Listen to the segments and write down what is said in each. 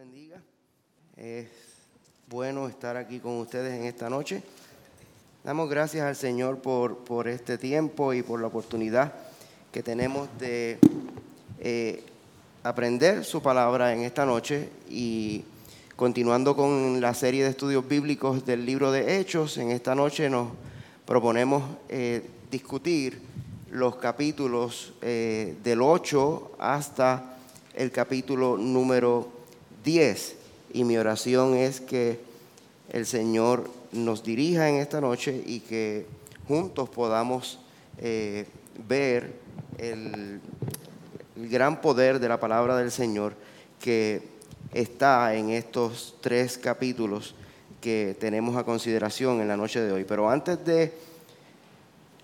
bendiga. Es bueno estar aquí con ustedes en esta noche. Damos gracias al Señor por, por este tiempo y por la oportunidad que tenemos de eh, aprender su palabra en esta noche y continuando con la serie de estudios bíblicos del libro de Hechos, en esta noche nos proponemos eh, discutir los capítulos eh, del 8 hasta el capítulo número 10. Y mi oración es que el Señor nos dirija en esta noche y que juntos podamos eh, ver el, gran poder de la palabra del Señor que está en estos tres capítulos que tenemos a consideración en la noche de hoy. Pero antes de,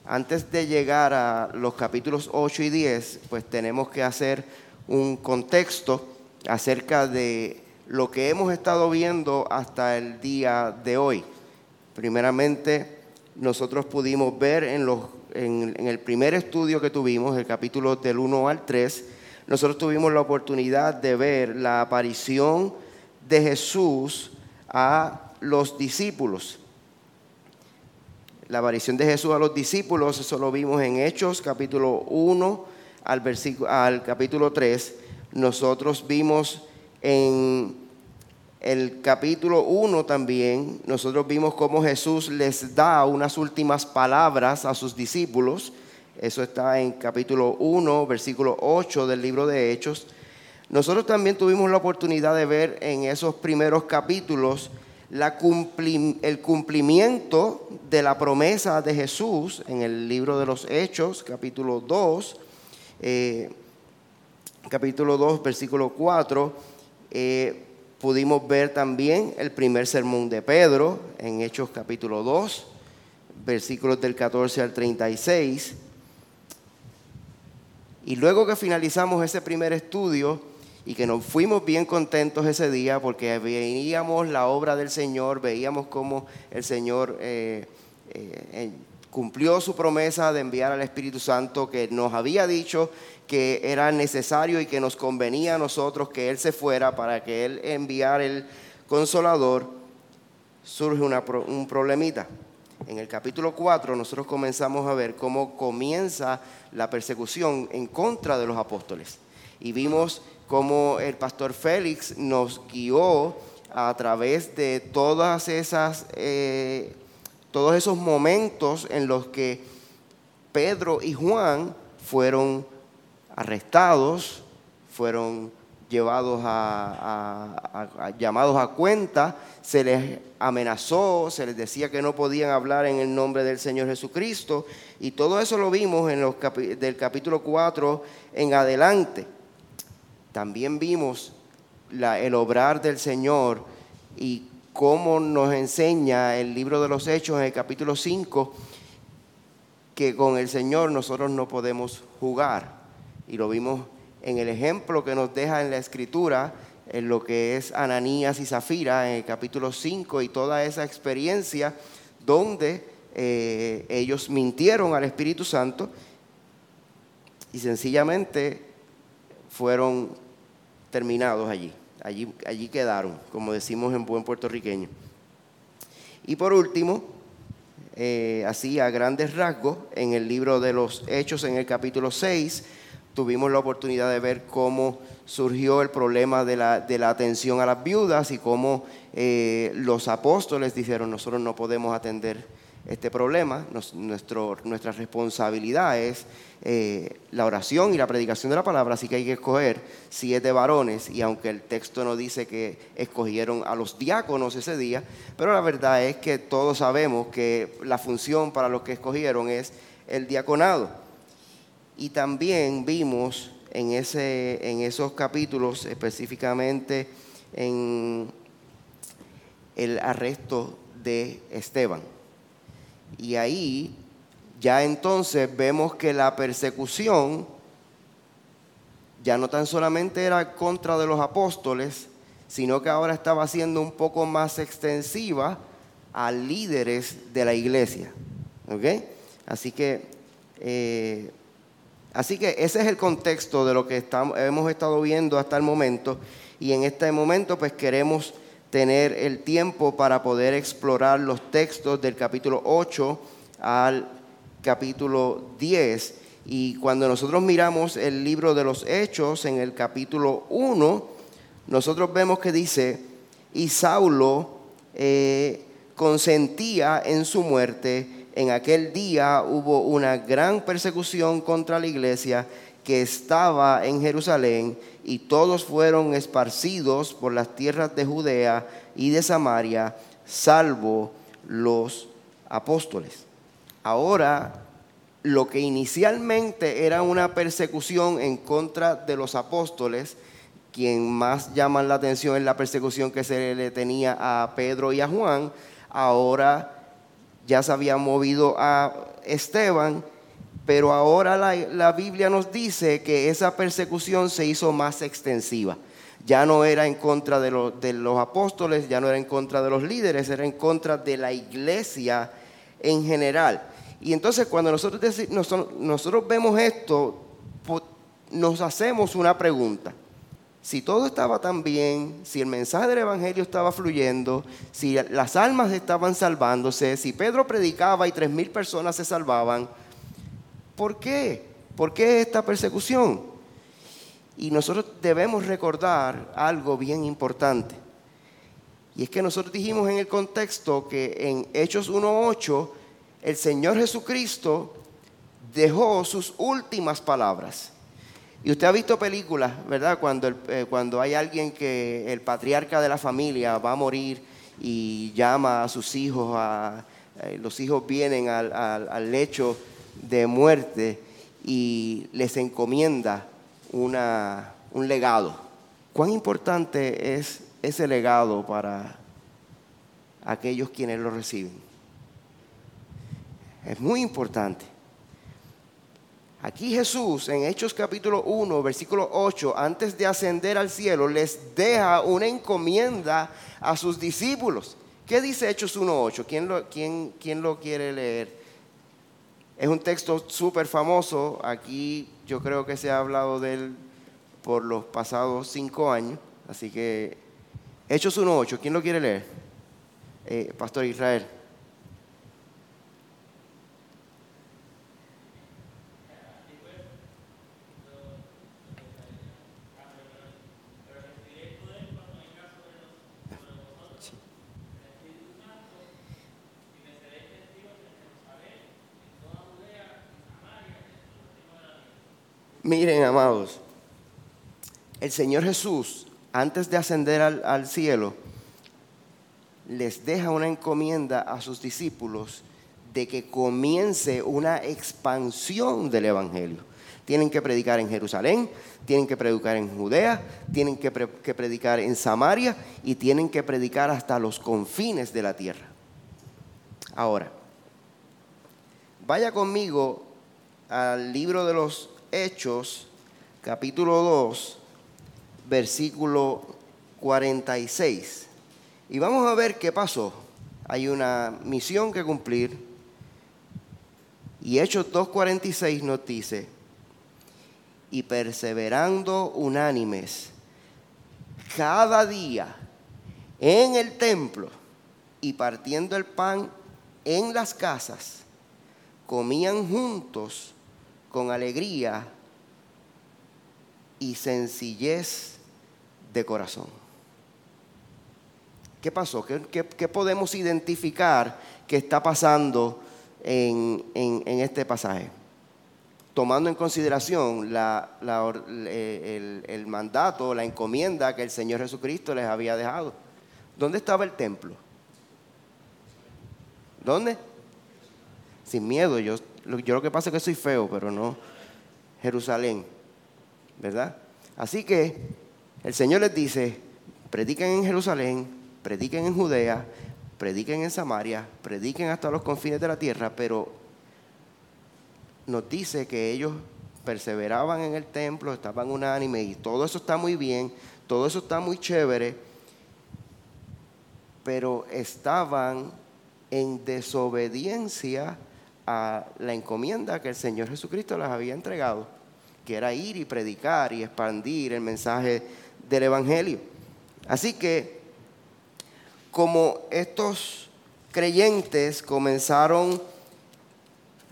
antes de llegar a los capítulos 8 y 10, pues tenemos que hacer un contexto acerca de lo que hemos estado viendo hasta el día de hoy. Primeramente, nosotros pudimos ver en, los, en, el primer estudio que tuvimos, el capítulo del 1 al 3, nosotros tuvimos la oportunidad de ver la aparición de Jesús a los discípulos. La aparición de Jesús a los discípulos, eso lo vimos en Hechos capítulo 1 al, al capítulo 3 nosotros vimos en el capítulo 1 también, nosotros vimos cómo Jesús les da unas últimas palabras a sus discípulos. Eso está en capítulo 1, versículo 8 del libro de Hechos. Nosotros también tuvimos la oportunidad de ver en esos primeros capítulos el cumplimiento de la promesa de Jesús en el libro de los Hechos, capítulo 2 capítulo 2, versículo 4, eh, pudimos ver también el primer sermón de Pedro en Hechos capítulo 2, versículos del 14 al 36. Y luego que finalizamos ese primer estudio y que nos fuimos bien contentos ese día porque veíamos la obra del Señor, veíamos cómo el Señor eh, eh, cumplió su promesa de enviar al Espíritu Santo que nos había dicho que era necesario y que nos convenía a nosotros que Él se fuera para que Él enviara el consolador, surge un problemita. En el capítulo 4 nosotros comenzamos a ver cómo comienza la persecución en contra de los apóstoles. Y vimos cómo el pastor Félix nos guió a través de todas esas, eh, todos esos momentos en los que Pedro y Juan fueron arrestados, fueron llevados a, llamados a cuenta, se les amenazó, se les decía que no podían hablar en el nombre del Señor Jesucristo, y todo eso lo vimos en los del capítulo 4 en adelante. También vimos la, el obrar del Señor y cómo nos enseña el libro de los Hechos en el capítulo 5, que con el Señor nosotros no podemos jugar y lo vimos en el ejemplo que nos deja en la escritura, en lo que es Ananías y Zafira, en el capítulo 5, y toda esa experiencia donde eh, ellos mintieron al Espíritu Santo y sencillamente fueron terminados allí. Allí, allí quedaron, como decimos en buen puertorriqueño. Y por último, eh, así a grandes rasgos, en el libro de los Hechos, en el capítulo 6, tuvimos la oportunidad de ver cómo surgió el problema de la, de la atención a las viudas y cómo eh, los apóstoles dijeron, nosotros no podemos atender este problema, nuestro, nuestra responsabilidad es eh, la oración y la predicación de la palabra, así que hay que escoger siete varones, y aunque el texto no dice que escogieron a los diáconos ese día, pero la verdad es que todos sabemos que la función para los que escogieron es el diaconado. Y también vimos en, ese, en esos capítulos, específicamente en el arresto de Esteban. Y ahí ya entonces vemos que la persecución ya no tan solamente era contra de los apóstoles, sino que ahora estaba siendo un poco más extensiva a líderes de la iglesia. ¿Ok? Así que eh, Así que ese es el contexto de lo que hemos estado viendo hasta el momento. y en este momento pues queremos tener el tiempo para poder explorar los textos del capítulo 8 al capítulo 10. Y cuando nosotros miramos el libro de los Hechos en el capítulo 1, nosotros vemos que dice, y Saulo eh, consentía en su muerte. En aquel día hubo una gran persecución contra la iglesia que estaba en Jerusalén y todos fueron esparcidos por las tierras de Judea y de Samaria, salvo los apóstoles. Ahora, lo que inicialmente era una persecución en contra de los apóstoles, quien más llama la atención es la persecución que se le tenía a Pedro y a Juan, ahora ya se había movido a Esteban pero ahora la, Biblia nos dice que esa persecución se hizo más extensiva. Ya no era en contra de, los apóstoles, ya no era en contra de los líderes, era en contra de la iglesia en general. Y entonces cuando nosotros, nosotros vemos esto, nos hacemos una pregunta. Si todo estaba tan bien, si el mensaje del Evangelio estaba fluyendo, si las almas estaban salvándose, si Pedro predicaba y tres mil personas se salvaban, ¿Por qué? ¿Por qué esta persecución? Y nosotros debemos recordar algo bien importante. Y es que nosotros dijimos en el contexto que en Hechos 1.8 el Señor Jesucristo dejó sus últimas palabras. Y usted ha visto películas, ¿verdad? Cuando, eh, cuando hay alguien que el patriarca de la familia va a morir y llama a sus hijos, a, eh, los hijos vienen al, al lecho de muerte y les encomienda una, un legado. ¿Cuán importante es ese legado para aquellos quienes lo reciben? Es muy importante. Aquí Jesús en Hechos capítulo 1, versículo 8, antes de ascender al cielo, les deja una encomienda a sus discípulos. ¿Qué dice Hechos 1.8? ¿Quién lo, quién, ¿Quién lo quiere leer? Es un texto súper famoso. Aquí yo creo que se ha hablado de él por los pasados cinco años. Así que, Hechos 1.8, ¿quién lo quiere leer? Eh, Pastor Israel. Miren, amados, el Señor Jesús, antes de ascender al, cielo, les deja una encomienda a sus discípulos de que comience una expansión del Evangelio. Tienen que predicar en Jerusalén, tienen que predicar en Judea, tienen que, que, predicar en Samaria y tienen que predicar hasta los confines de la tierra. Ahora, vaya conmigo al libro de los Hechos, capítulo 2, versículo 46. Y vamos a ver qué pasó. Hay una misión que cumplir. Y Hechos 2.46 nos dice, y perseverando unánimes cada día en el templo y partiendo el pan en las casas, comían juntos con alegría y sencillez de corazón. ¿Qué pasó? ¿Qué, podemos identificar que está pasando en, este pasaje? Tomando en consideración el, el mandato, la encomienda que el Señor Jesucristo les había dejado. ¿Dónde estaba el templo? ¿Dónde? Sin miedo, yo yo lo que pasa es que soy feo, pero no Jerusalén, ¿verdad? Así que el Señor les dice, prediquen en Jerusalén, prediquen en Judea, prediquen en Samaria, prediquen hasta los confines de la tierra, pero nos dice que ellos perseveraban en el templo, estaban unánimes y todo eso está muy bien, todo eso está muy chévere, pero estaban en desobediencia a la encomienda que el Señor Jesucristo les había entregado, que era ir y predicar y expandir el mensaje del Evangelio. Así que, como estos creyentes comenzaron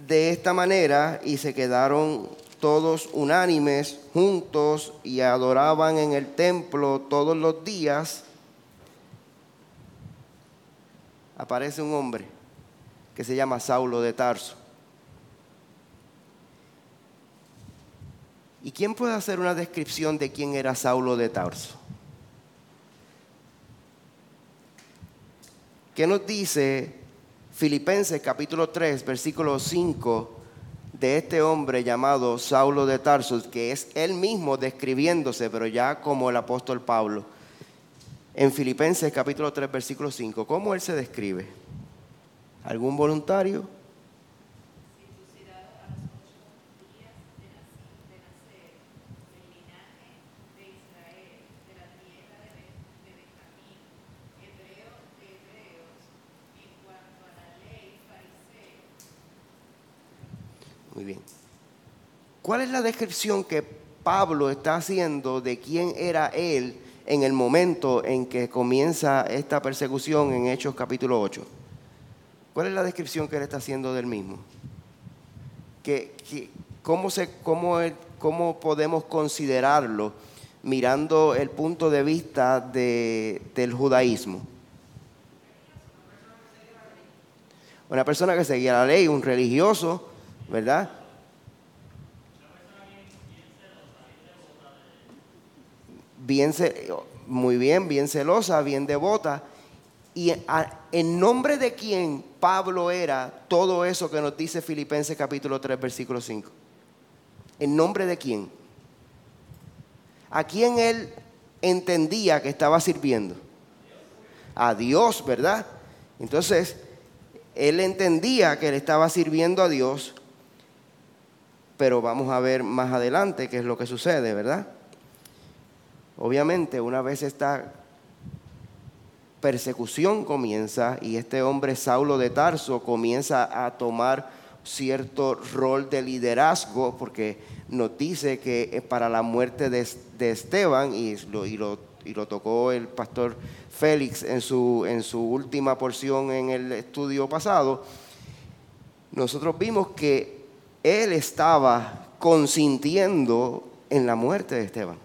de esta manera y se quedaron todos unánimes juntos y adoraban en el templo todos los días, aparece un hombre que se llama Saulo de Tarso. ¿Y quién puede hacer una descripción de quién era Saulo de Tarso? ¿Qué nos dice Filipenses capítulo 3, versículo 5 de este hombre llamado Saulo de Tarso, que es él mismo describiéndose, pero ya como el apóstol Pablo? En Filipenses capítulo 3, versículo 5, ¿cómo él se describe? ¿Algún voluntario? Muy bien. ¿Cuál es la descripción que Pablo está haciendo de quién era él en el momento en que comienza esta persecución en Hechos capítulo 8? ¿Cuál es la descripción que él está haciendo del mismo? cómo, se, cómo, ¿Cómo podemos considerarlo mirando el punto de vista del judaísmo? Una persona que seguía la ley, un religioso, ¿verdad? Bien, muy bien, bien celosa, bien devota. Y en nombre de quién Pablo era todo eso que nos dice Filipenses capítulo 3, versículo 5. ¿En nombre de quién? ¿A quién él entendía que estaba sirviendo? A Dios, ¿verdad? Entonces, él entendía que él estaba sirviendo a Dios pero vamos a ver más adelante qué es lo que sucede, ¿verdad? Obviamente, una vez esta persecución comienza y este hombre Saulo de Tarso comienza a tomar cierto rol de liderazgo, porque nos dice que para la muerte de, Esteban, y lo, y, lo, y lo, tocó el pastor Félix en su, en su última porción en el estudio pasado, nosotros vimos que él estaba consintiendo en la muerte de Esteban.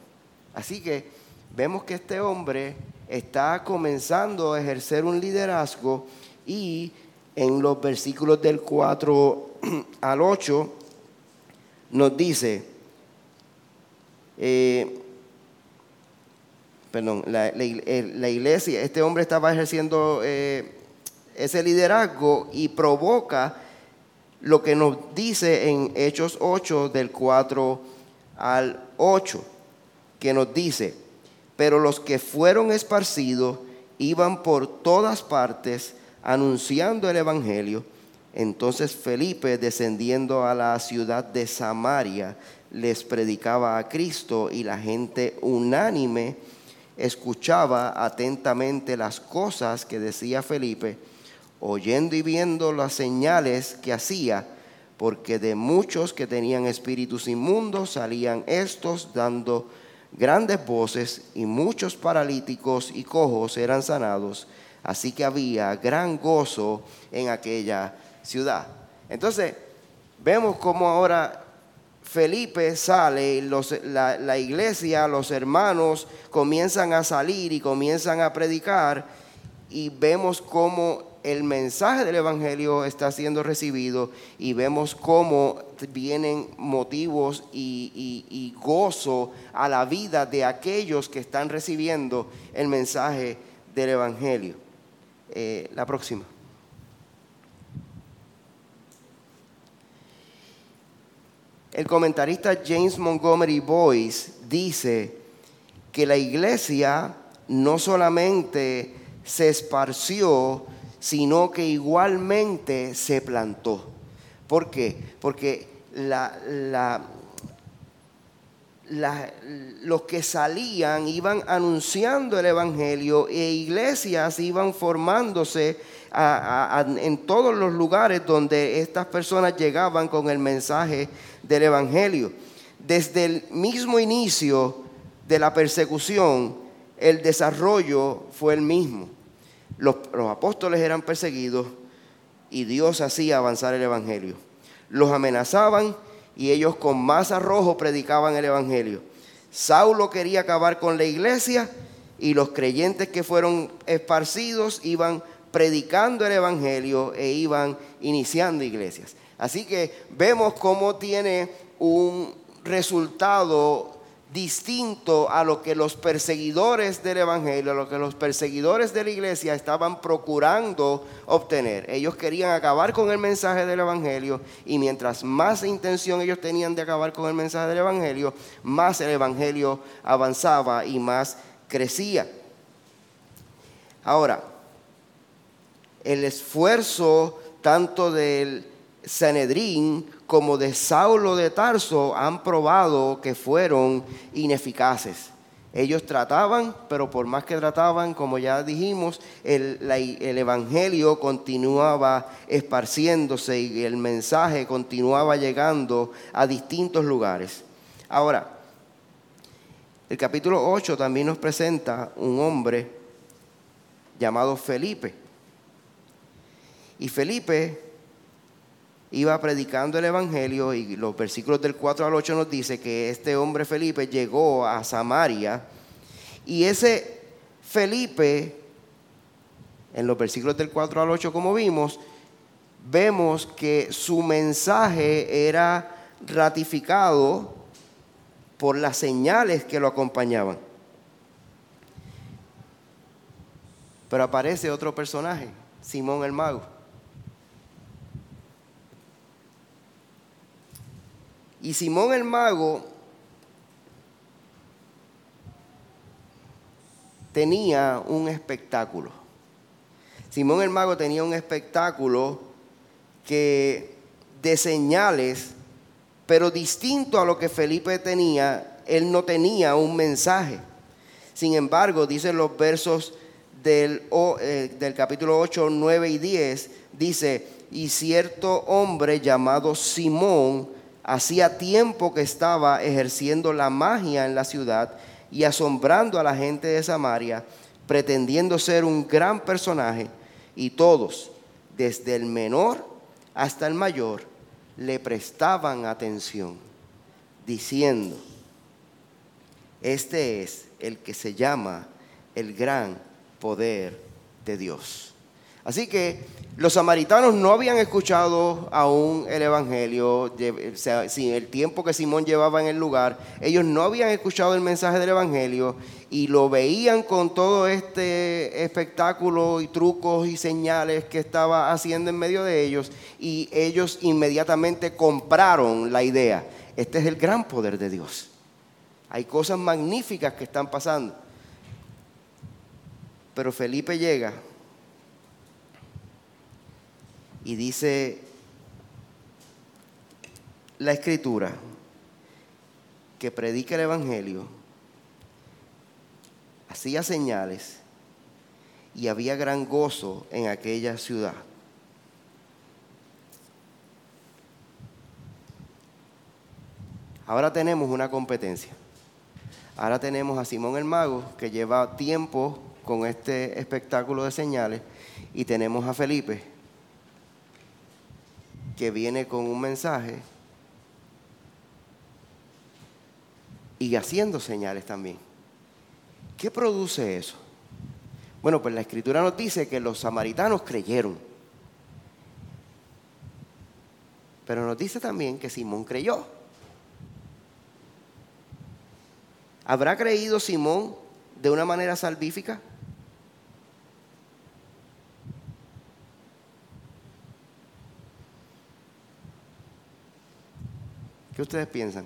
Así que vemos que este hombre está comenzando a ejercer un liderazgo y en los versículos del 4 al 8 nos dice, eh, perdón, la, iglesia, este hombre estaba ejerciendo eh, ese liderazgo y provoca lo que nos dice en Hechos 8 del 4 al 8, que nos dice, pero los que fueron esparcidos iban por todas partes anunciando el Evangelio. Entonces Felipe, descendiendo a la ciudad de Samaria, les predicaba a Cristo y la gente unánime escuchaba atentamente las cosas que decía Felipe oyendo y viendo las señales que hacía, porque de muchos que tenían espíritus inmundos salían estos dando grandes voces y muchos paralíticos y cojos eran sanados. Así que había gran gozo en aquella ciudad. Entonces, vemos cómo ahora Felipe sale, la, la iglesia, los hermanos comienzan a salir y comienzan a predicar y vemos cómo el mensaje del Evangelio está siendo recibido y vemos cómo vienen motivos y, gozo a la vida de aquellos que están recibiendo el mensaje del Evangelio. Eh, la próxima. El comentarista James Montgomery Boyce dice que la iglesia no solamente se esparció, sino que igualmente se plantó. ¿Por qué? Porque los que salían iban anunciando el Evangelio e iglesias iban formándose en todos los lugares donde estas personas llegaban con el mensaje del Evangelio. Desde el mismo inicio de la persecución, el desarrollo fue el mismo. Los, apóstoles eran perseguidos y Dios hacía avanzar el Evangelio. Los amenazaban y ellos con más arrojo predicaban el Evangelio. Saulo quería acabar con la iglesia y los creyentes que fueron esparcidos iban predicando el Evangelio e iban iniciando iglesias. Así que vemos cómo tiene un resultado distinto a lo que los perseguidores del Evangelio, a lo que los perseguidores de la iglesia estaban procurando obtener. Ellos querían acabar con el mensaje del Evangelio y mientras más intención ellos tenían de acabar con el mensaje del Evangelio, más el Evangelio avanzaba y más crecía. Ahora, el esfuerzo tanto del Sanedrín como de Saulo de Tarso han probado que fueron ineficaces. Ellos trataban, pero por más que trataban, como ya dijimos, el, el, Evangelio continuaba esparciéndose y el mensaje continuaba llegando a distintos lugares. Ahora, el capítulo 8 también nos presenta un hombre llamado Felipe. Y Felipe iba predicando el Evangelio y los versículos del 4 al 8 nos dice que este hombre Felipe llegó a Samaria y ese Felipe, en los versículos del 4 al 8 como vimos, vemos que su mensaje era ratificado por las señales que lo acompañaban. Pero aparece otro personaje, Simón el Mago. Y Simón el mago tenía un espectáculo. Simón el mago tenía un espectáculo que de señales, pero distinto a lo que Felipe tenía, él no tenía un mensaje. Sin embargo, dicen los versos del, eh, del capítulo 8, 9 y 10, dice, y cierto hombre llamado Simón, Hacía tiempo que estaba ejerciendo la magia en la ciudad y asombrando a la gente de Samaria, pretendiendo ser un gran personaje, y todos, desde el menor hasta el mayor, le prestaban atención, diciendo, este es el que se llama el gran poder de Dios. Así que los samaritanos no habían escuchado aún el Evangelio, sin el tiempo que Simón llevaba en el lugar, ellos no habían escuchado el mensaje del Evangelio y lo veían con todo este espectáculo y trucos y señales que estaba haciendo en medio de ellos y ellos inmediatamente compraron la idea. Este es el gran poder de Dios. Hay cosas magníficas que están pasando. Pero Felipe llega y dice la escritura que predica el Evangelio, hacía señales y había gran gozo en aquella ciudad. Ahora tenemos una competencia. Ahora tenemos a Simón el Mago, que lleva tiempo con este espectáculo de señales, y tenemos a Felipe, que viene con un mensaje y haciendo señales también. ¿Qué produce eso? Bueno, pues la escritura nos dice que los samaritanos creyeron. Pero nos dice también que Simón creyó. ¿Habrá creído Simón de una manera salvífica? ¿Qué ustedes piensan?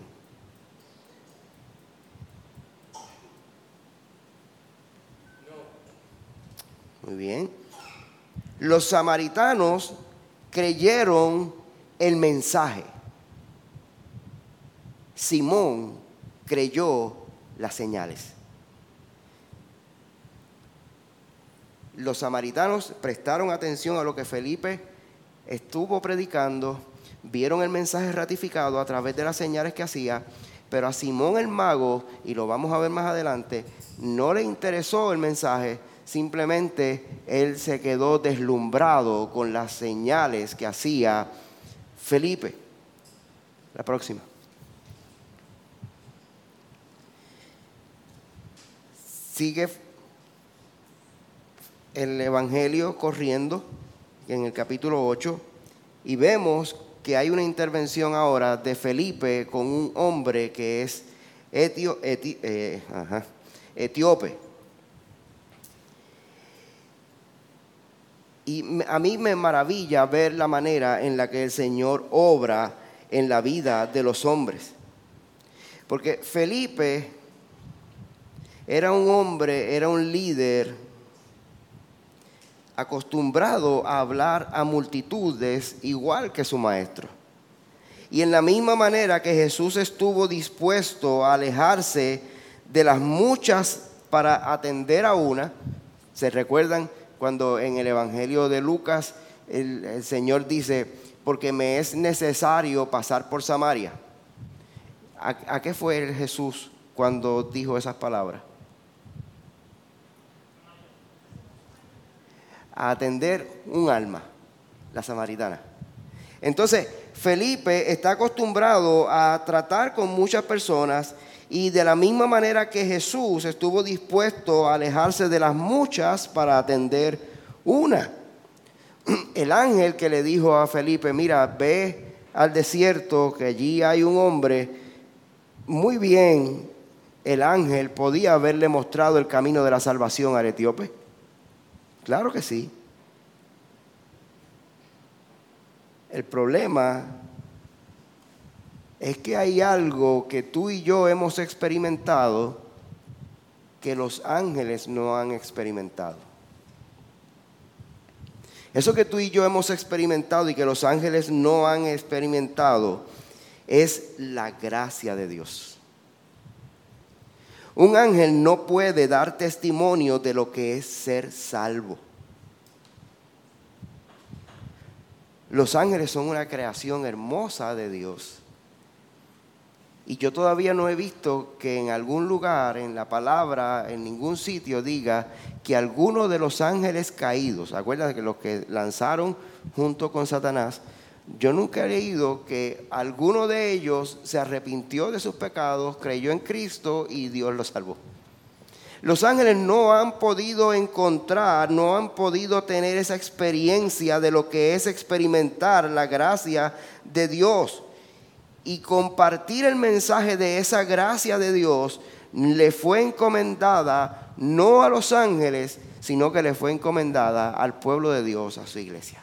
Muy bien. Los samaritanos creyeron el mensaje. Simón creyó las señales. Los samaritanos prestaron atención a lo que Felipe estuvo predicando vieron el mensaje ratificado a través de las señales que hacía, pero a Simón el mago, y lo vamos a ver más adelante, no le interesó el mensaje, simplemente él se quedó deslumbrado con las señales que hacía Felipe. La próxima. Sigue el Evangelio corriendo en el capítulo 8 y vemos que hay una intervención ahora de Felipe con un hombre que es etio, eh, etíope. Y a mí me maravilla ver la manera en la que el Señor obra en la vida de los hombres. Porque Felipe era un hombre, era un líder acostumbrado a hablar a multitudes igual que su maestro. Y en la misma manera que Jesús estuvo dispuesto a alejarse de las muchas para atender a una, ¿se recuerdan cuando en el Evangelio de Lucas el, Señor dice, porque me es necesario pasar por Samaria? ¿A, qué fue Jesús cuando dijo esas palabras? A atender un alma, la samaritana. Entonces, Felipe está acostumbrado a tratar con muchas personas y de la misma manera que Jesús estuvo dispuesto a alejarse de las muchas para atender una. El ángel que le dijo a Felipe, mira, ve al desierto, que allí hay un hombre, muy bien, el ángel podía haberle mostrado el camino de la salvación al etíope. Claro que sí. El problema es que hay algo que tú y yo hemos experimentado que los ángeles no han experimentado. Eso que tú y yo hemos experimentado y que los ángeles no han experimentado es la gracia de Dios. Un ángel no puede dar testimonio de lo que es ser salvo. Los ángeles son una creación hermosa de Dios. Y yo todavía no he visto que en algún lugar, en la palabra, en ningún sitio diga que alguno de los ángeles caídos, acuérdate que los que lanzaron junto con Satanás, yo nunca he leído que alguno de ellos se arrepintió de sus pecados, creyó en Cristo y Dios lo salvó. Los ángeles no han podido encontrar, no han podido tener esa experiencia de lo que es experimentar la gracia de Dios. Y compartir el mensaje de esa gracia de Dios le fue encomendada no a los ángeles, sino que le fue encomendada al pueblo de Dios, a su iglesia.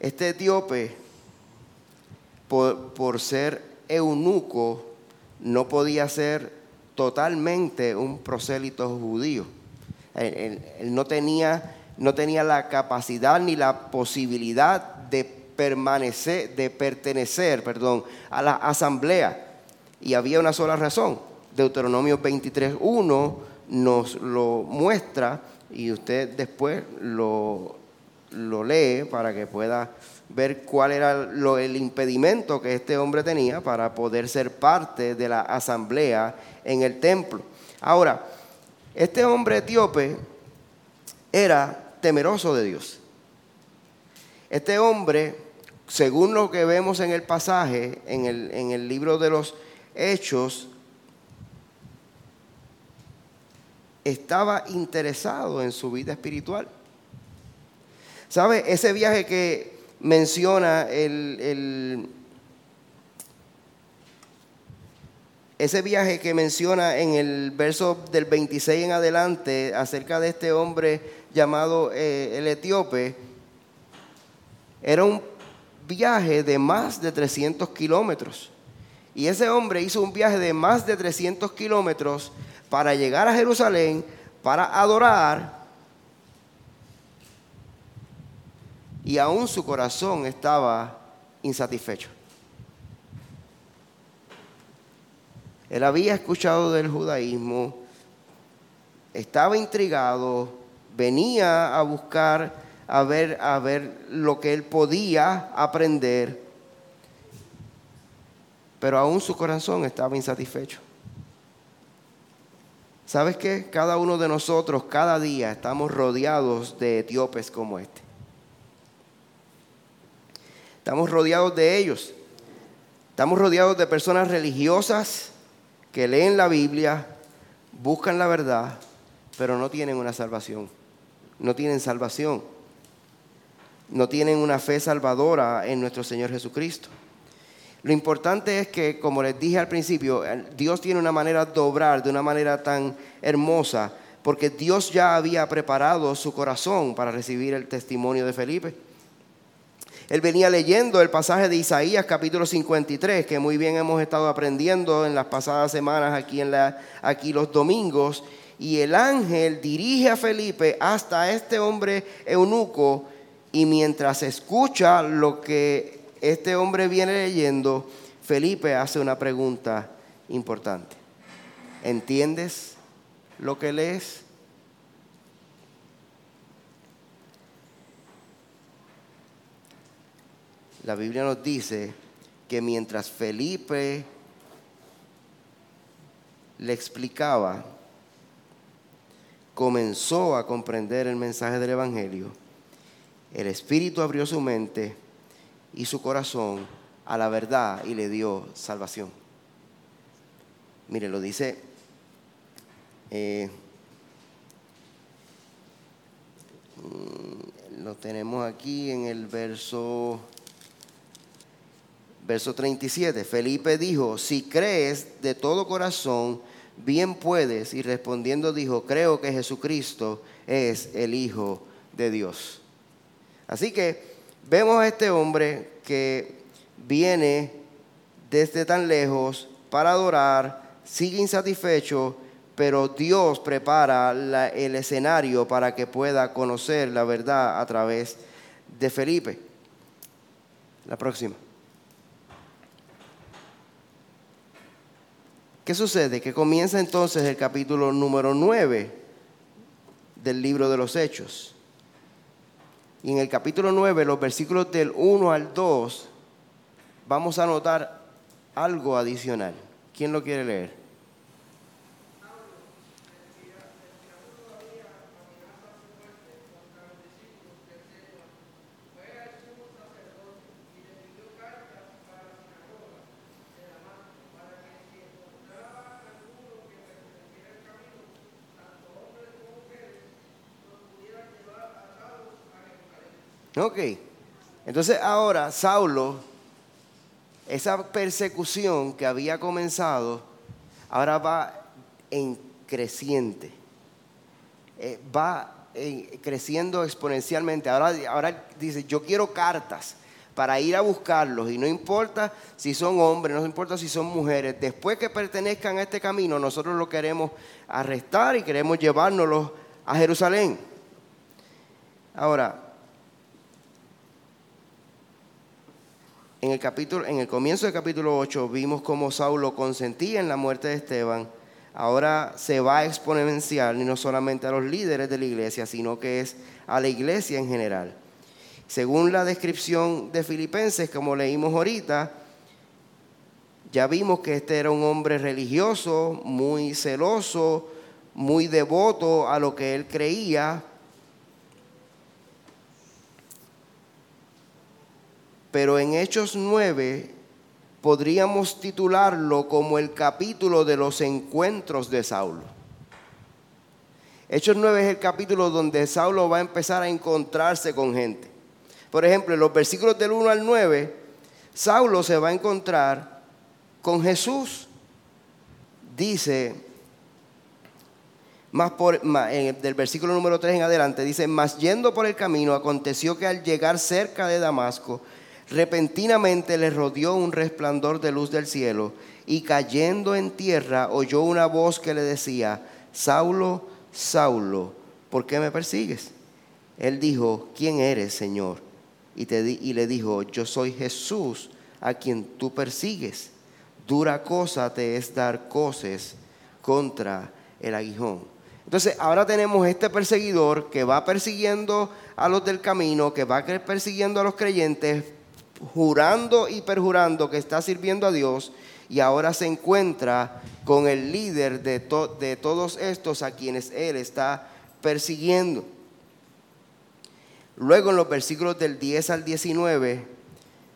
Este etíope, por, ser eunuco, no podía ser totalmente un prosélito judío. Él, no, tenía, no tenía la capacidad ni la posibilidad de permanecer, de pertenecer, perdón, a la asamblea. Y había una sola razón. Deuteronomio 23.1 nos lo muestra y usted después lo, lo lee para que pueda ver cuál era el impedimento que este hombre tenía para poder ser parte de la asamblea en el templo. Ahora, este hombre etíope era temeroso de Dios. Este hombre, según lo que vemos en el pasaje, en el, en el libro de los Hechos, estaba interesado en su vida espiritual. ¿Sabe? Ese viaje que menciona el, ese viaje que menciona en el verso del 26 en adelante acerca de este hombre llamado eh, el etíope, era un viaje de más de 300 kilómetros. Y ese hombre hizo un viaje de más de 300 kilómetros para llegar a Jerusalén, para adorar y aún su corazón estaba insatisfecho. Él había escuchado del judaísmo, estaba intrigado, venía a buscar a ver, a ver lo que él podía aprender, pero aún su corazón estaba insatisfecho. ¿Sabes qué? Cada uno de nosotros, cada día, estamos rodeados de etíopes como este. Estamos rodeados de ellos. Estamos rodeados de personas religiosas que leen la Biblia, buscan la verdad, pero no tienen una salvación. No tienen salvación. No tienen una fe salvadora en nuestro Señor Jesucristo. Lo importante es que, como les dije al principio, Dios tiene una manera de obrar de una manera tan hermosa, porque Dios ya había preparado su corazón para recibir el testimonio de Felipe. Él venía leyendo el pasaje de Isaías capítulo 53, que muy bien hemos estado aprendiendo en las pasadas semanas aquí, en la, aquí los domingos, y el ángel dirige a Felipe hasta este hombre eunuco, y mientras escucha lo que este hombre viene leyendo, Felipe hace una pregunta importante. ¿Entiendes lo que lees? La Biblia nos dice que mientras Felipe le explicaba, comenzó a comprender el mensaje del Evangelio, el Espíritu abrió su mente y su corazón a la verdad y le dio salvación. Mire, lo dice, eh, mm, lo tenemos aquí en el verso, verso 37. Felipe dijo, si crees de todo corazón, bien puedes. Y respondiendo dijo, creo que Jesucristo es el Hijo de Dios. Así que vemos a este hombre que viene desde tan lejos para adorar, sigue insatisfecho, pero Dios prepara el escenario para que pueda conocer la verdad a través de Felipe. La próxima. ¿Qué sucede? Que comienza entonces el capítulo número 9 del libro de los Hechos. Y en el capítulo 9, los versículos del 1 al 2, vamos a notar algo adicional. ¿Quién lo quiere leer? Ok. Entonces ahora Saulo, esa persecución que había comenzado, ahora va en creciente. Eh, va creciendo exponencialmente. Ahora, ahora dice, yo quiero cartas para ir a buscarlos y no importa si son hombres, no importa si son mujeres, después que pertenezcan a este camino, nosotros lo queremos arrestar y queremos llevárnoslos a Jerusalén. Ahora, En el, capítulo, en el comienzo del capítulo 8 vimos cómo Saulo consentía en la muerte de Esteban. Ahora se va a exponenciar no solamente a los líderes de la iglesia, sino que es a la iglesia en general. Según la descripción de Filipenses, como leímos ahorita, ya vimos que este era un hombre religioso, muy celoso, muy devoto a lo que él creía, pero en Hechos 9 podríamos titularlo como el capítulo de los encuentros de Saulo. Hechos 9 es el capítulo donde Saulo va a empezar a encontrarse con gente. Por ejemplo, en los versículos del 1 al 9, Saulo se va a encontrar con Jesús. Dice, más por, del versículo número 3 en adelante, dice, más yendo por el camino, aconteció que al llegar cerca de Damasco, Repentinamente le rodeó un resplandor de luz del cielo y cayendo en tierra oyó una voz que le decía, Saulo, Saulo, ¿por qué me persigues? Él dijo, ¿quién eres, Señor? Y, te y le dijo, yo soy Jesús a quien tú persigues. Dura cosa te es dar coces contra el aguijón. Entonces ahora tenemos este perseguidor que va persiguiendo a los del camino, que va persiguiendo a los creyentes, jurando y perjurando que está sirviendo a Dios y ahora se encuentra con el líder de, de todos estos a quienes él está persiguiendo. Luego en los versículos del 10 al 19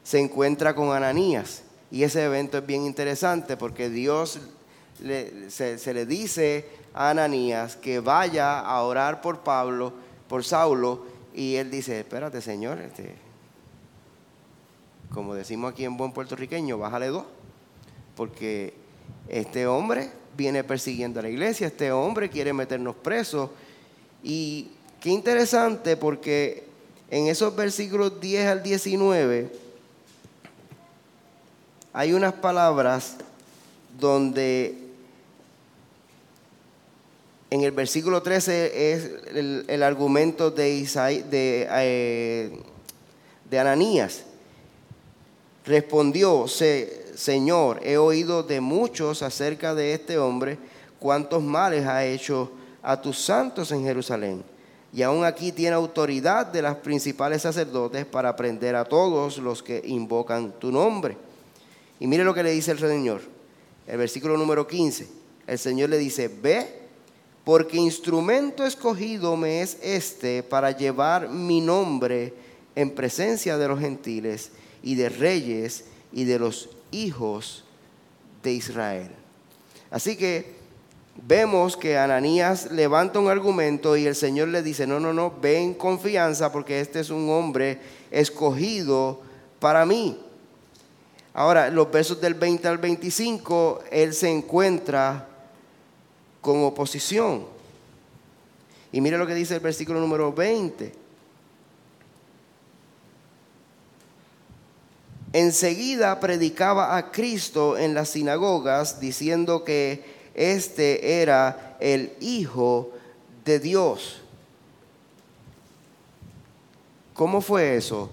se encuentra con Ananías y ese evento es bien interesante porque Dios se, se, le dice a Ananías que vaya a orar por Pablo, por Saulo, y él dice, espérate Señor, este, como decimos aquí en buen puertorriqueño, bájale dos, porque este hombre viene persiguiendo a la iglesia, este hombre quiere meternos presos. Y qué interesante porque en esos versículos 10 al 19 hay unas palabras donde en el versículo 13 es el, argumento de, de, eh, de Ananías Respondió, Señor, he oído de muchos acerca de este hombre, cuántos males ha hecho a tus santos en Jerusalén. Y aún aquí tiene autoridad de las principales sacerdotes para prender a todos los que invocan tu nombre. Y mire lo que le dice el Señor. El versículo número 15. El Señor le dice, ve, porque instrumento escogido me es este para llevar mi nombre en presencia de los gentiles y de reyes y de los hijos de Israel. Así que vemos que Ananías levanta un argumento y el Señor le dice, no, no, no, ven confianza porque este es un hombre escogido para mí. Ahora, los versos del 20 al 25, él se encuentra con oposición. Y mire lo que dice el versículo número 20. Enseguida predicaba a Cristo en las sinagogas diciendo que este era el Hijo de Dios. ¿Cómo fue eso?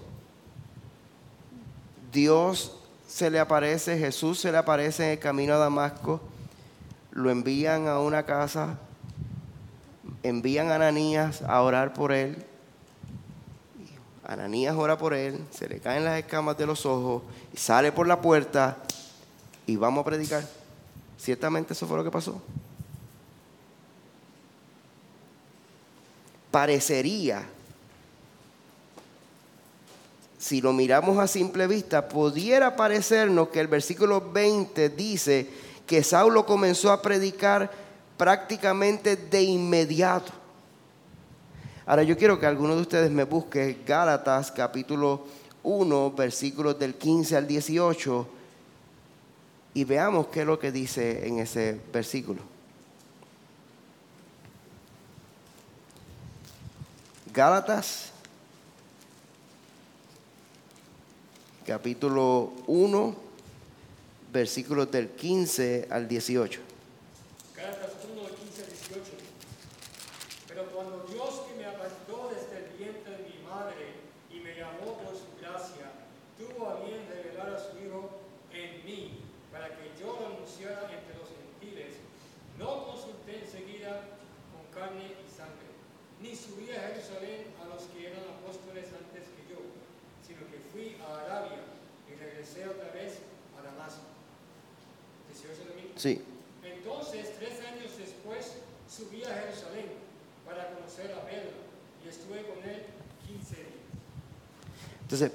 Dios se le aparece, Jesús se le aparece en el camino a Damasco, lo envían a una casa, envían a Ananías a orar por él, Ananías ora por él, se le caen las escamas de los ojos, y sale por la puerta y vamos a predicar. Ciertamente eso fue lo que pasó. Parecería, si lo miramos a simple vista, pudiera parecernos que el versículo 20 dice que Saulo comenzó a predicar prácticamente de inmediato. Ahora yo quiero que alguno de ustedes me busque Gálatas capítulo 1, versículos del 15 al 18 y veamos qué es lo que dice en ese versículo. Gálatas capítulo 1, versículos del 15 al 18. Sí. Entonces, tres años después, subí a Jerusalén para conocer a Pedro y estuve con él 15 días. Entonces,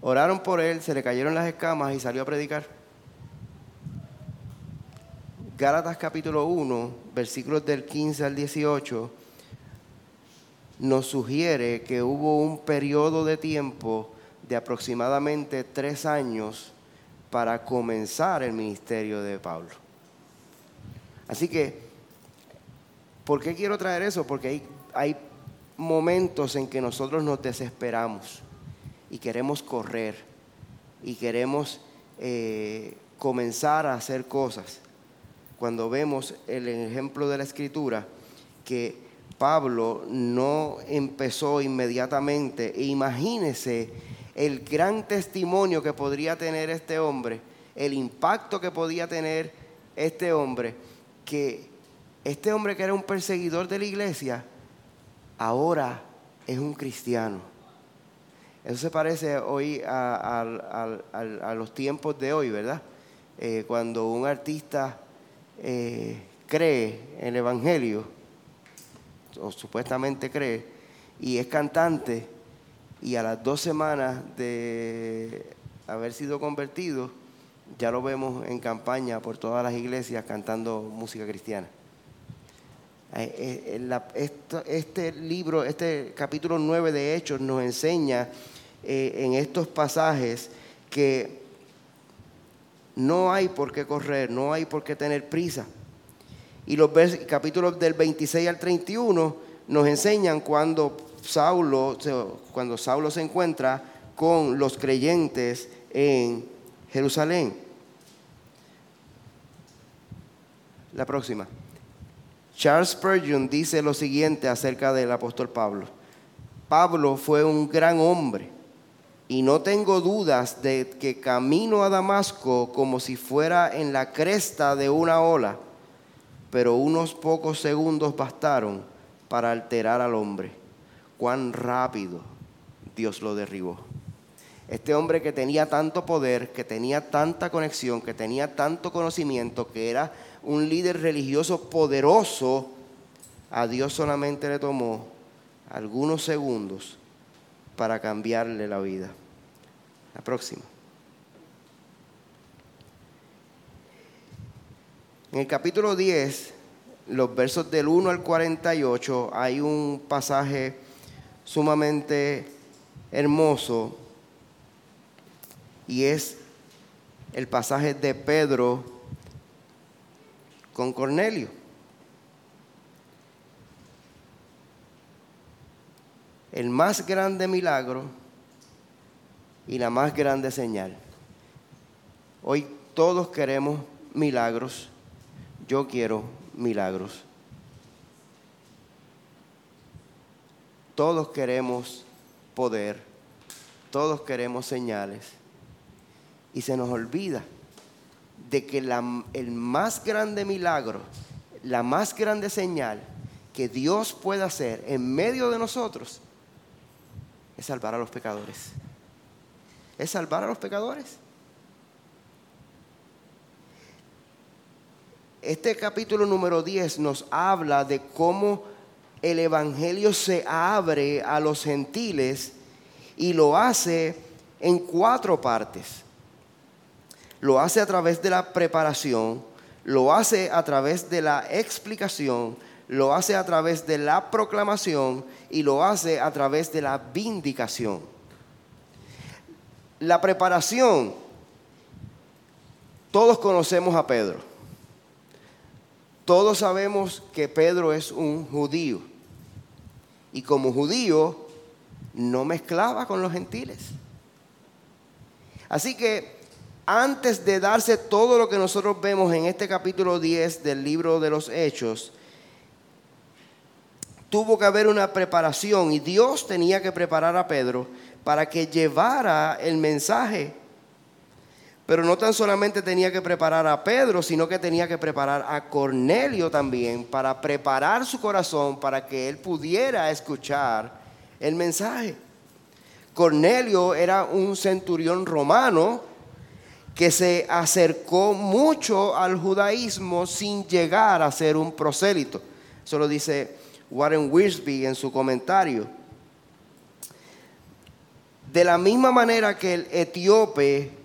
oraron por él, se le cayeron las escamas y salió a predicar. Gálatas capítulo 1, versículos del 15 al 18, nos sugiere que hubo un periodo de tiempo de aproximadamente tres años para comenzar el ministerio de Pablo. Así que, ¿por qué quiero traer eso? Porque hay, hay momentos en que nosotros nos desesperamos y queremos correr y queremos eh, comenzar a hacer cosas. Cuando vemos el ejemplo de la escritura, que Pablo no empezó inmediatamente, e imagínese el gran testimonio que podría tener este hombre, el impacto que podía tener este hombre, que este hombre que era un perseguidor de la iglesia, ahora es un cristiano. Eso se parece hoy a, los tiempos de hoy, ¿verdad? Eh, cuando un artista eh, cree en el Evangelio, o supuestamente cree, y es cantante, y a las dos semanas de haber sido convertido, ya lo vemos en campaña por todas las iglesias cantando música cristiana. Eh, este libro, este capítulo 9 de Hechos nos enseña en estos pasajes que no hay por qué correr, no hay por qué tener prisa. Y los capítulos del 26 al 31 nos enseñan cuando Saulo, cuando Saulo se encuentra con los creyentes en Jerusalén. La próxima. Charles Spurgeon dice lo siguiente acerca del apóstol Pablo. Pablo fue un gran hombre y no tengo dudas de que camino a Damasco como si fuera en la cresta de una ola, pero unos pocos segundos bastaron para alterar al hombre. Cuán rápido Dios lo derribó. Este hombre que tenía tanto poder, que tenía tanta conexión, que tenía tanto conocimiento, que era un líder religioso poderoso, a Dios solamente le tomó algunos segundos para cambiarle la vida. La próxima. En el capítulo 10, los versos del 1 al 48, hay un pasaje sumamente hermoso y es el pasaje de Pedro con Cornelio. El más grande milagro y la más grande señal. Hoy todos queremos milagros. Yo quiero milagros. Todos queremos poder. Todos queremos señales. Y se nos olvida de que el más grande milagro, la más grande señal que Dios puede hacer en medio de nosotros es salvar a los pecadores. Es salvar a los pecadores. Este capítulo número 10 nos habla de cómo el Evangelio se abre a los gentiles y lo hace en cuatro partes. Lo hace a través de la preparación, lo hace a través de la explicación, lo hace a través de la proclamación y lo hace a través de la vindicación. La preparación, todos conocemos a Pedro. Todos sabemos que Pedro es un judío. Y como judío, no mezclaba con los gentiles. Así que antes de darse todo lo que nosotros vemos en este capítulo 10 del libro de los Hechos, tuvo que haber una preparación y Dios tenía que preparar a Pedro para que llevara el mensaje. Pero no tan solamente tenía que preparar a Pedro, sino que tenía que preparar a Cornelio también para preparar su corazón para que él pudiera escuchar el mensaje. Cornelio era un centurión romano que se acercó mucho al judaísmo sin llegar a ser un prosélito. Eso lo dice Warren Wiersbe en su comentario. De la misma manera que el etíope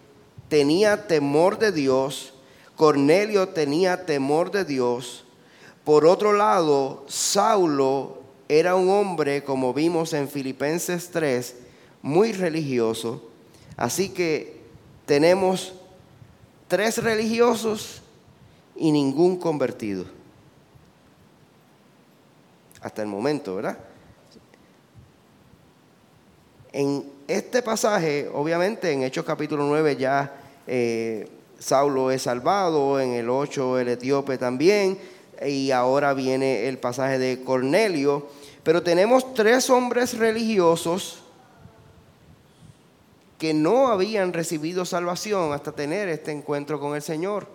tenía temor de Dios, Cornelio tenía temor de Dios. Por otro lado, Saulo era un hombre, como vimos en Filipenses 3, muy religioso. Así que tenemos tres religiosos y ningún convertido hasta el momento, ¿verdad? En este pasaje, obviamente, en Hechos capítulo 9 ya eh, Saulo es salvado, en el 8 el etíope también, y ahora viene el pasaje de Cornelio, pero tenemos tres hombres religiosos que no habían recibido salvación hasta tener este encuentro con el Señor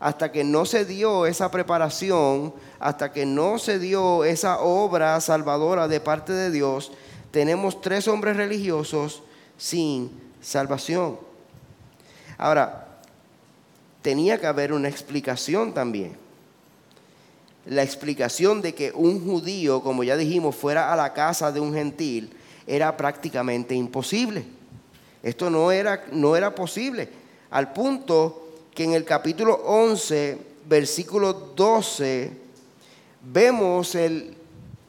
hasta que no se dio esa preparación, hasta que no se dio esa obra salvadora de parte de Dios, tenemos tres hombres religiosos sin salvación. Ahora, tenía que haber una explicación también. La explicación de que un judío, como ya dijimos, fuera a la casa de un gentil era prácticamente imposible. Esto no era, no era posible. Al punto que en el capítulo 11, versículo 12, vemos el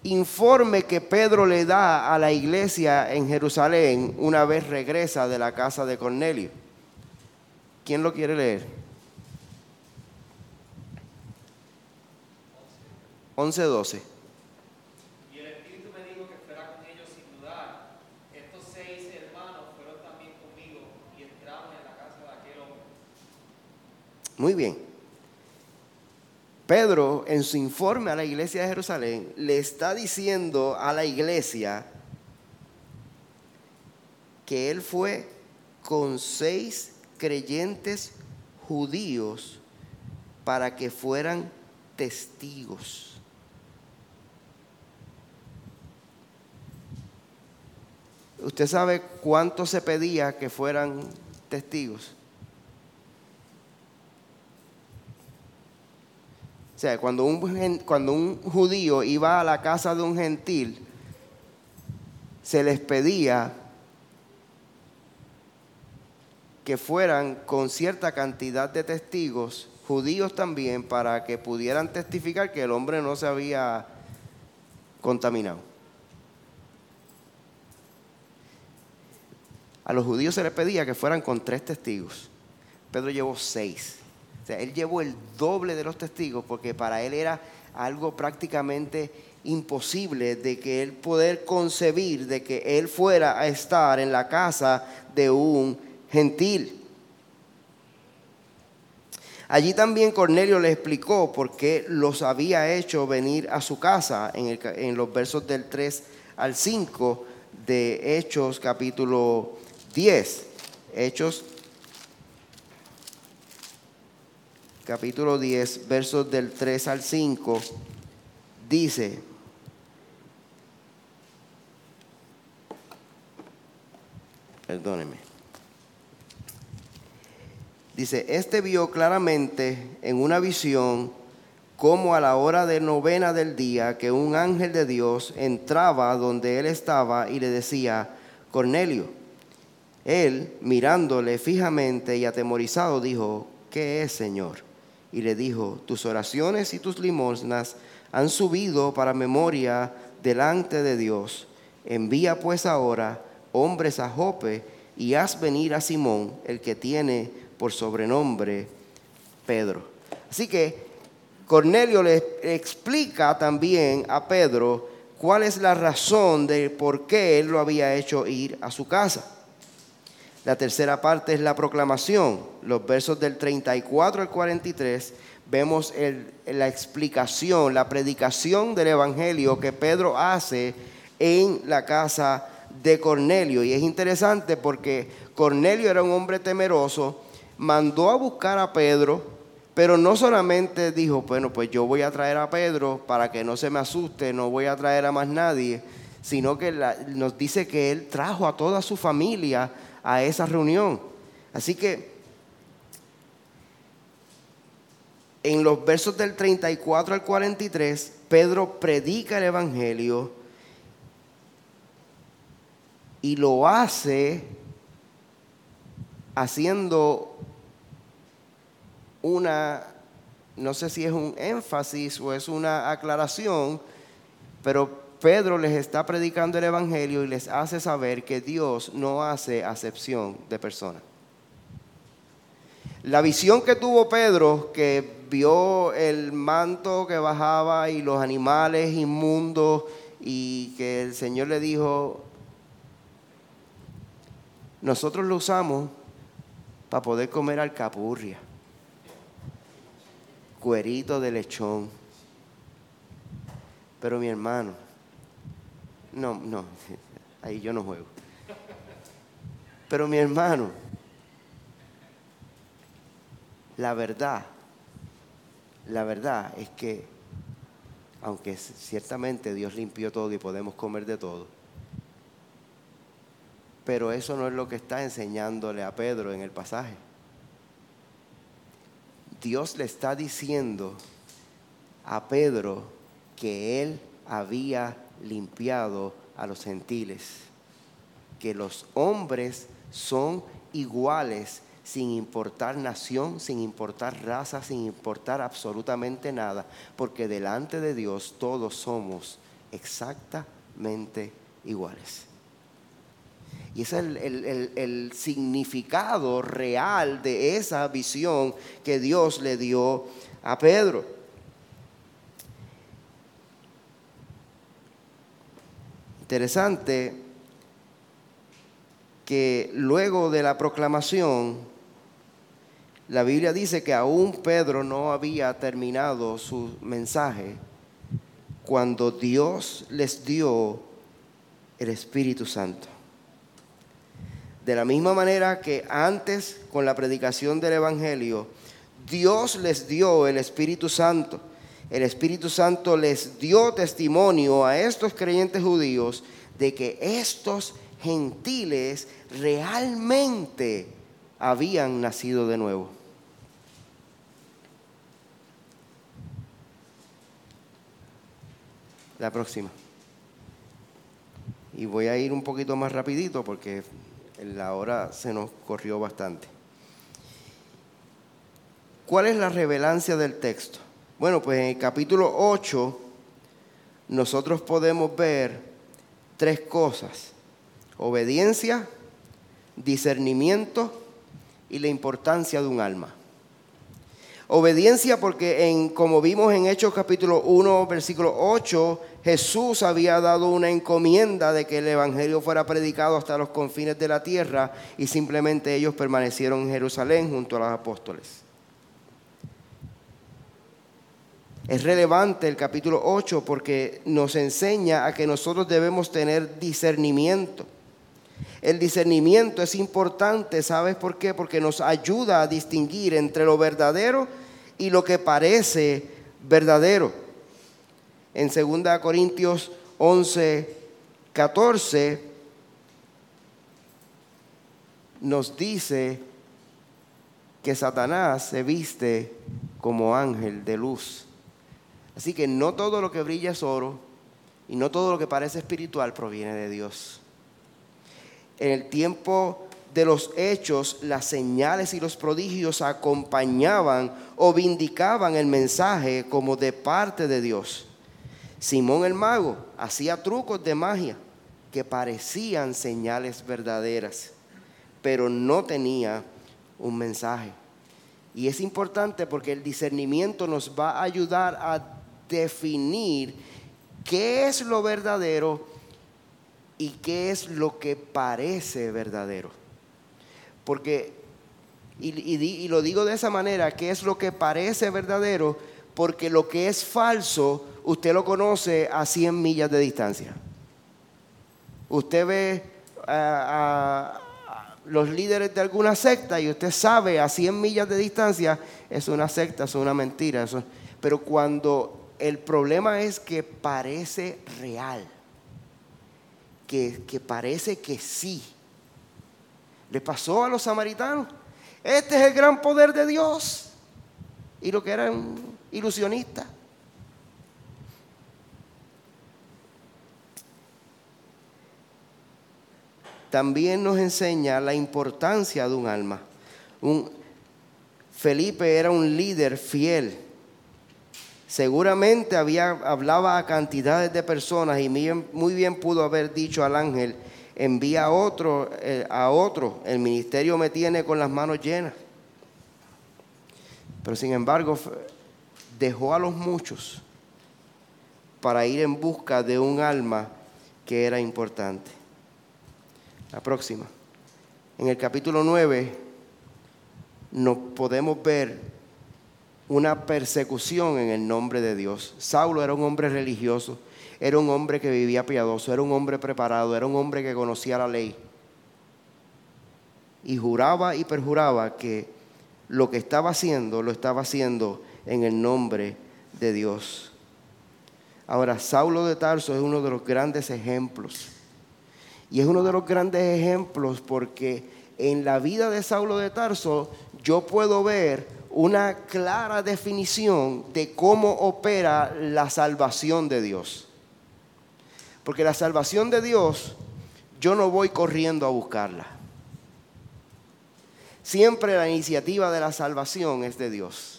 informe que Pedro le da a la iglesia en Jerusalén una vez regresa de la casa de Cornelio. ¿Quién lo quiere leer? 11-12. Y el Espíritu me dijo que fuera con ellos sin dudar. Estos seis hermanos fueron también conmigo y entramos en la casa de aquel hombre. Muy bien. Pedro, en su informe a la iglesia de Jerusalén, le está diciendo a la iglesia que él fue con seis creyentes judíos para que fueran testigos. ¿Usted sabe cuánto se pedía que fueran testigos? O sea, cuando un, cuando un judío iba a la casa de un gentil, se les pedía que fueran con cierta cantidad de testigos, judíos también, para que pudieran testificar que el hombre no se había contaminado. A los judíos se les pedía que fueran con tres testigos. Pedro llevó seis. O sea, él llevó el doble de los testigos porque para él era algo prácticamente imposible de que él poder concebir de que él fuera a estar en la casa de un gentil. Allí también Cornelio le explicó por qué los había hecho venir a su casa en, en los versos del 3 al 5 de Hechos capítulo 10. Hechos capítulo 10, versos del 3 al 5, dice, perdóneme, dice, este vio claramente en una visión como a la hora de novena del día que un ángel de Dios entraba donde él estaba y le decía, Cornelio, él, mirándole fijamente y atemorizado, dijo, ¿qué es, Señor? Y le dijo, tus oraciones y tus limosnas han subido para memoria delante de Dios. Envía pues ahora hombres a Jope y haz venir a Simón, el que tiene por sobrenombre Pedro. Así que Cornelio le explica también a Pedro cuál es la razón de por qué él lo había hecho ir a su casa. La tercera parte es la proclamación. Los versos del 34 al 43 vemos la explicación, la predicación del Evangelio que Pedro hace en la casa de Cornelio. Y es interesante porque Cornelio era un hombre temeroso, mandó a buscar a Pedro, pero no solamente dijo, bueno, pues yo voy a traer a Pedro para que no se me asuste, no voy a traer a más nadie, sino que nos dice que él trajo a toda su familia a esa reunión. Así que en los versos del 34 al 43, Pedro predica el Evangelio y lo hace haciendo una, no sé si es un énfasis o es una aclaración, pero Pedro les está predicando el Evangelio y les hace saber que Dios no hace acepción de personas. La visión que tuvo Pedro, que vio el manto que bajaba y los animales inmundos y que el Señor le dijo, nosotros lo usamos para poder comer alcapurria, cuerito de lechón. Pero mi hermano, no, no, ahí yo no juego. Pero mi hermano, la verdad, la verdad es que, aunque ciertamente Dios limpió todo y podemos comer de todo, pero eso no es lo que está enseñándole a Pedro en el pasaje. Dios le está diciendo a Pedro que él había limpiado a los gentiles, que los hombres son iguales sin importar nación, sin importar raza, sin importar absolutamente nada, porque delante de Dios todos somos exactamente iguales. Y ese es el, el, significado real de esa visión que Dios le dio a Pedro. Interesante que luego de la proclamación, la Biblia dice que aún Pedro no había terminado su mensaje cuando Dios les dio el Espíritu Santo. De la misma manera que antes con la predicación del Evangelio, Dios les dio el Espíritu Santo. El Espíritu Santo les dio testimonio a estos creyentes judíos de que estos gentiles realmente habían nacido de nuevo. La próxima. Y voy a ir un poquito más rapidito porque la hora se nos corrió bastante. ¿Cuál es la revelancia del texto? Bueno, pues en el capítulo 8 nosotros podemos ver tres cosas. Obediencia, discernimiento y la importancia de un alma. Obediencia porque en, como vimos en Hechos capítulo 1, versículo 8, Jesús había dado una encomienda de que el Evangelio fuera predicado hasta los confines de la tierra y simplemente ellos permanecieron en Jerusalén junto a los apóstoles. Es relevante el capítulo 8 porque nos enseña a que nosotros debemos tener discernimiento. El discernimiento es importante, ¿sabes por qué? Porque nos ayuda a distinguir entre lo verdadero y lo que parece verdadero. En 2 Corintios 11, 14 nos dice que Satanás se viste como ángel de luz. Así que no todo lo que brilla es oro y no todo lo que parece espiritual proviene de Dios. En el tiempo de los hechos, las señales y los prodigios acompañaban o vindicaban el mensaje como de parte de Dios. Simón el mago hacía trucos de magia que parecían señales verdaderas, pero no tenía un mensaje. Y es importante porque el discernimiento nos va a ayudar a definir qué es lo verdadero y qué es lo que parece verdadero. Porque, y, lo digo de esa manera, qué es lo que parece verdadero, porque lo que es falso usted lo conoce a 100 millas de distancia. Usted ve a, los líderes de alguna secta y usted sabe a 100 millas de distancia, es una secta, es una mentira. pero cuando el problema es que parece real, que, parece que sí. Le pasó a los samaritanos. Este es el gran poder de Dios. Y lo que eran ilusionistas. también nos enseña la importancia de un alma. Felipe era un líder fiel. Seguramente había, hablaba a cantidades de personas y muy bien, pudo haber dicho al ángel, envía a otro, eh, a otro, el ministerio me tiene con las manos llenas. Pero sin embargo, dejó a los muchos para ir en busca de un alma que era importante. La próxima. En el capítulo 9 nos podemos ver una persecución en el nombre de Dios. Saulo era un hombre religioso, era un hombre que vivía piadoso, era un hombre preparado, era un hombre que conocía la ley. Y juraba y perjuraba que lo que estaba haciendo lo estaba haciendo en el nombre de Dios. Ahora, Saulo de Tarso es uno de los grandes ejemplos y es uno de los grandes ejemplos porque en la vida de Saulo de Tarso yo puedo ver una clara definición de cómo opera la salvación de Dios. Porque la salvación de Dios, yo no voy corriendo a buscarla. Siempre la iniciativa de la salvación es de Dios.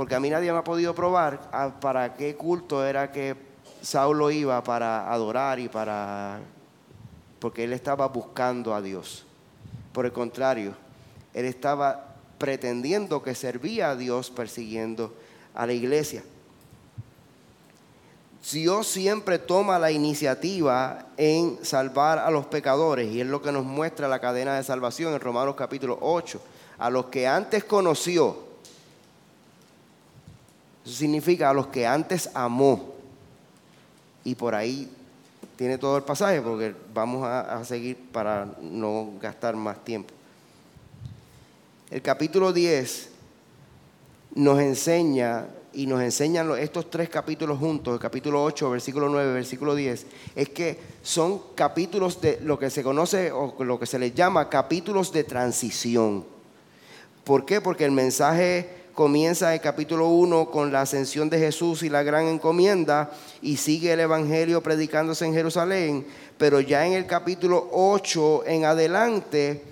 Porque a mí nadie me ha podido probar a- para qué culto era que Saulo iba para adorar y para... Porque él estaba buscando a Dios. Por el contrario, él estaba pretendiendo que servía a Dios persiguiendo a la iglesia. Dios siempre toma la iniciativa en salvar a los pecadores y es lo que nos muestra la cadena de salvación en Romanos capítulo 8. A los que antes conoció, eso significa a los que antes amó. Y por ahí tiene todo el pasaje porque vamos a, seguir para no gastar más tiempo. El capítulo 10 nos enseña y nos enseñan estos tres capítulos juntos, el capítulo 8, versículo 9, versículo 10, es que son capítulos de lo que se conoce o lo que se les llama capítulos de transición. ¿Por qué? Porque el mensaje comienza en el capítulo 1 con la ascensión de Jesús y la gran encomienda y sigue el Evangelio predicándose en Jerusalén, pero ya en el capítulo 8 en adelante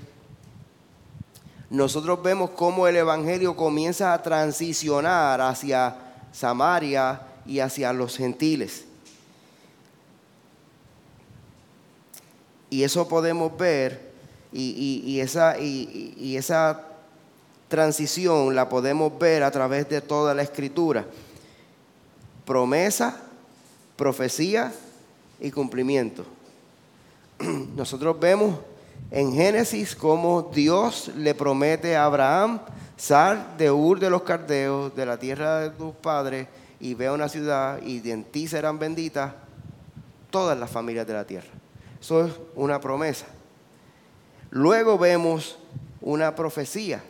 nosotros vemos cómo el Evangelio comienza a transicionar hacia Samaria y hacia los gentiles. Y eso podemos ver, y, y- esa, y- y esa transición la podemos ver a través de toda la escritura. Promesa, profecía y cumplimiento. Nosotros vemos en Génesis cómo Dios le promete a Abraham, sal de Ur de los Cardeos, de la tierra de tus padres, y ve una ciudad, y en ti serán benditas todas las familias de la tierra. Eso es una promesa. Luego vemos una profecía.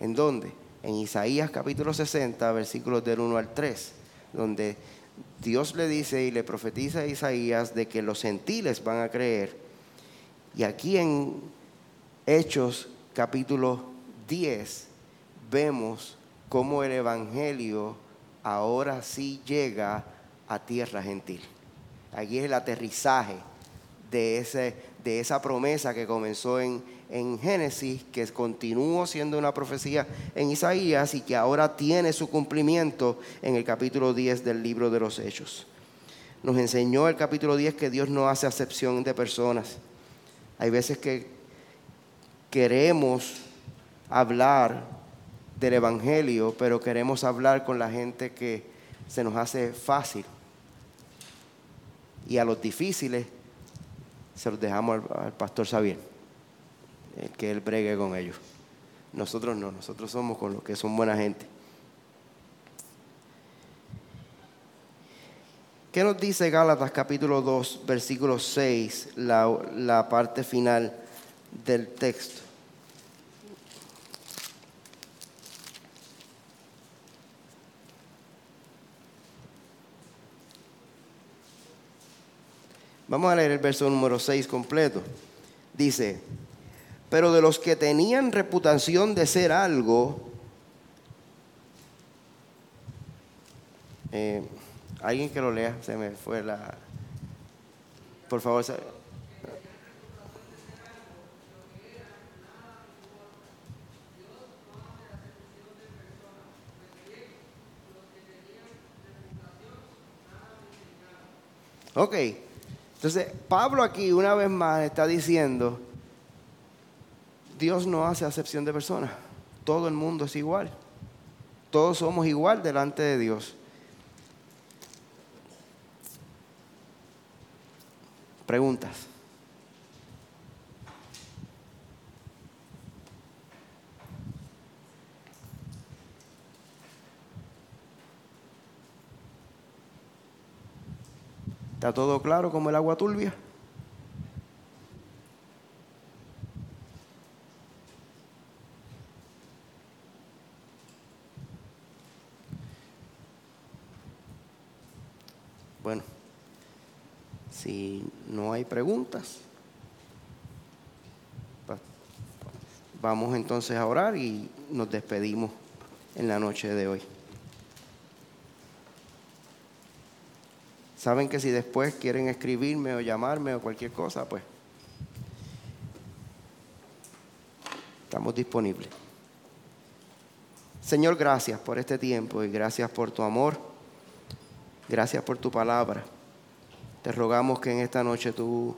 ¿En dónde? En Isaías capítulo 60, versículos del 1 al 3, donde Dios le dice y le profetiza a Isaías de que los gentiles van a creer. Y aquí en Hechos capítulo 10 vemos cómo el Evangelio ahora sí llega a tierra gentil. Aquí es el aterrizaje de, ese, de esa promesa que comenzó en, en Génesis, que continuó siendo una profecía en Isaías y que ahora tiene su cumplimiento en el capítulo 10 del libro de los Hechos. Nos enseñó el capítulo 10 que Dios no hace acepción de personas. Hay veces que queremos hablar del Evangelio, pero queremos hablar con la gente que se nos hace fácil. Y a los difíciles se los dejamos al, pastor Xavier, el que él bregue con ellos. Nosotros no, nosotros somos con los que son buena gente. ¿Qué nos dice Gálatas capítulo 2, versículo 6, la, la parte final del texto? Vamos a leer el verso número 6 completo. Dice, pero de los que tenían reputación de ser algo, eh, alguien que lo lea, se me fue la... Por favor, se- Ok, entonces Pablo aquí una vez más está diciendo, Dios no hace acepción de personas, todo el mundo es igual, todos somos igual delante de Dios. Preguntas. ¿Está todo claro como el agua turbia? Bueno, si no hay preguntas, vamos entonces a orar y nos despedimos en la noche de hoy. Saben que si después quieren escribirme o llamarme o cualquier cosa, pues estamos disponibles. Señor, gracias por este tiempo y gracias por tu amor. Gracias por tu palabra. Te rogamos que en esta noche tú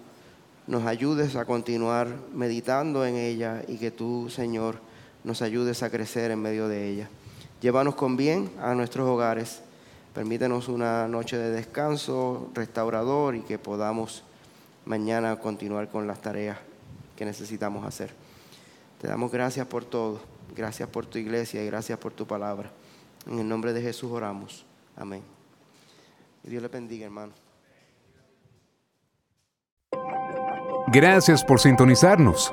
nos ayudes a continuar meditando en ella y que tú, Señor, nos ayudes a crecer en medio de ella. Llévanos con bien a nuestros hogares. Permítenos una noche de descanso restaurador y que podamos mañana continuar con las tareas que necesitamos hacer. Te damos gracias por todo. Gracias por tu iglesia y gracias por tu palabra. En el nombre de Jesús oramos. Amén. Dios le bendiga, hermano. Gracias por sintonizarnos.